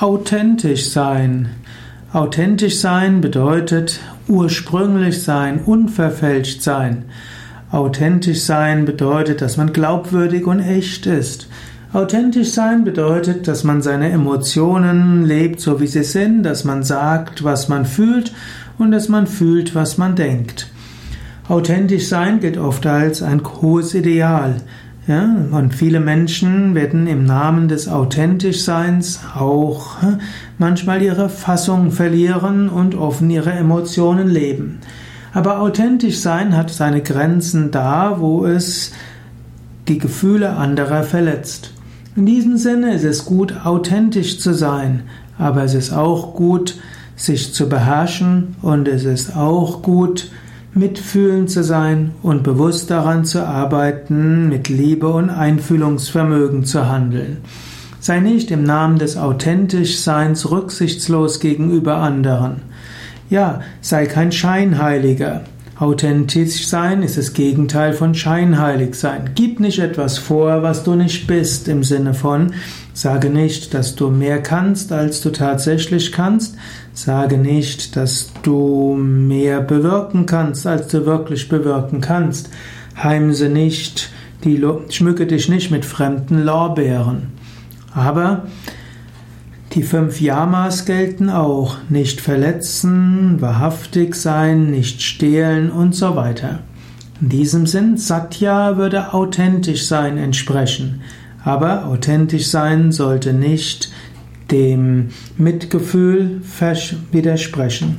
Authentisch sein. Authentisch sein bedeutet ursprünglich sein, unverfälscht sein. Authentisch sein bedeutet, dass man glaubwürdig und echt ist. Authentisch sein bedeutet, dass man seine Emotionen lebt, so wie sie sind, dass man sagt, was man fühlt und dass man fühlt, was man denkt. Authentisch sein gilt oft als ein hohes Ideal. Ja, und viele Menschen werden im Namen des Authentischseins auch manchmal ihre Fassung verlieren und offen ihre Emotionen leben. Aber authentisch sein hat seine Grenzen da, wo es die Gefühle anderer verletzt. In diesem Sinne ist es gut, authentisch zu sein, aber es ist auch gut, sich zu beherrschen und es ist auch gut, mitfühlend zu sein und bewusst daran zu arbeiten, mit Liebe und Einfühlungsvermögen zu handeln. Sei nicht im Namen des Authentischseins rücksichtslos gegenüber anderen. Ja, sei kein Scheinheiliger. Authentisch sein ist das Gegenteil von scheinheilig sein. Gib nicht etwas vor, was du nicht bist, im Sinne von, sage nicht, dass du mehr kannst, als du tatsächlich kannst, sage nicht, dass du mehr bewirken kannst, als du wirklich bewirken kannst, heimse nicht, schmücke dich nicht mit fremden Lorbeeren. Aber die fünf Yamas gelten auch. Nicht verletzen, wahrhaftig sein, nicht stehlen und so weiter. In diesem Sinn, Satya würde authentisch sein entsprechen. Aber authentisch sein sollte nicht dem Mitgefühl widersprechen.